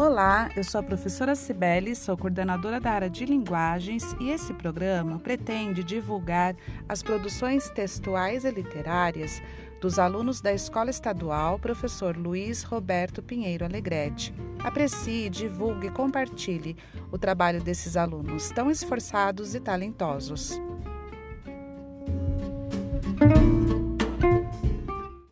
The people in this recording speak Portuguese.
Olá, eu sou a professora Cibele, sou coordenadora da área de linguagens e esse programa pretende divulgar as produções textuais e literárias dos alunos da Escola Estadual Professor Luiz Roberto Pinheiro Alegrete. Aprecie, divulgue e compartilhe o trabalho desses alunos tão esforçados e talentosos.